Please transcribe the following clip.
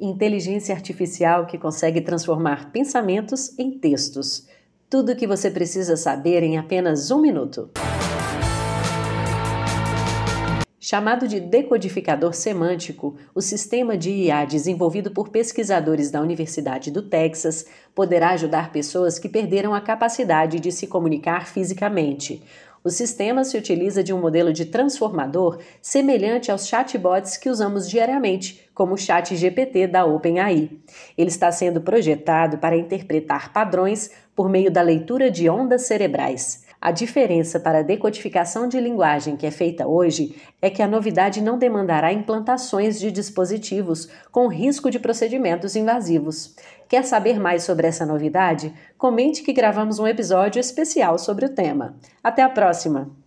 Inteligência artificial que consegue transformar pensamentos em textos. Tudo o que você precisa saber em apenas um minuto. Chamado de decodificador semântico, o sistema de IA desenvolvido por pesquisadores da Universidade do Texas poderá ajudar pessoas que perderam a capacidade de se comunicar fisicamente. O sistema se utiliza de um modelo de transformador semelhante aos chatbots que usamos diariamente, como o Chat GPT da OpenAI. Ele está sendo projetado para interpretar padrões por meio da leitura de ondas cerebrais. A diferença para a decodificação de linguagem que é feita hoje é que a novidade não demandará implantações de dispositivos com risco de procedimentos invasivos. Quer saber mais sobre essa novidade? Comente que gravamos um episódio especial sobre o tema. Até a próxima!